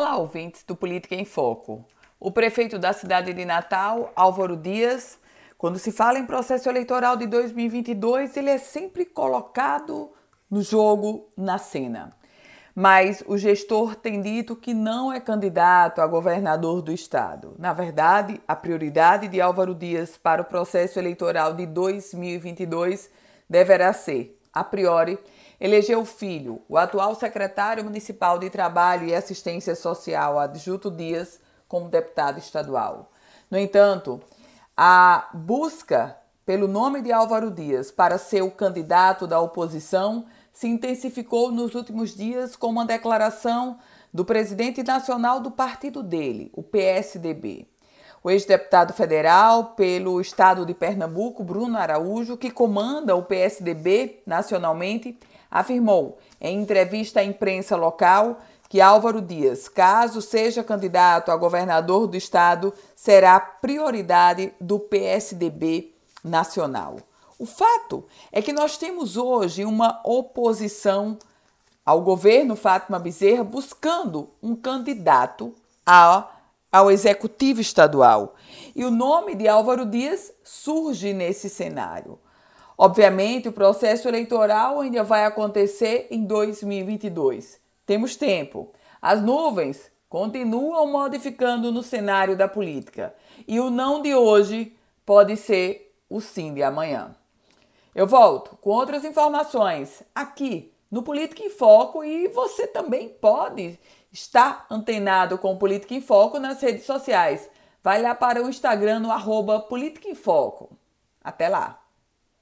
Olá, ouvintes do Política em Foco. O prefeito da cidade de Natal, Álvaro Dias, quando se fala em processo eleitoral de 2022, ele é sempre colocado no jogo, na cena. Mas o gestor tem dito que não é candidato a governador do estado. Na verdade, a prioridade de Álvaro Dias para o processo eleitoral de 2022 deverá ser, a priori, elegeu o filho, o atual secretário municipal de Trabalho e Assistência Social, Adjuto Dias, como deputado estadual. No entanto, a busca pelo nome de Álvaro Dias para ser o candidato da oposição se intensificou nos últimos dias com uma declaração do presidente nacional do partido dele, o PSDB. O ex-deputado federal pelo estado de Pernambuco, Bruno Araújo, que comanda o PSDB nacionalmente, afirmou em entrevista à imprensa local que Álvaro Dias, caso seja candidato a governador do estado, será prioridade do PSDB nacional. O fato é que nós temos hoje uma oposição ao governo Fátima Bezerra buscando um candidato ao, ao executivo estadual. E o nome de Álvaro Dias surge nesse cenário. Obviamente, o processo eleitoral ainda vai acontecer em 2022. Temos tempo. As nuvens continuam modificando no cenário da política. E o não de hoje pode ser o sim de amanhã. Eu volto com outras informações aqui no Política em Foco e você também pode estar antenado com o Política em Foco nas redes sociais. Vai lá para o Instagram no arroba Política em Foco. Até lá!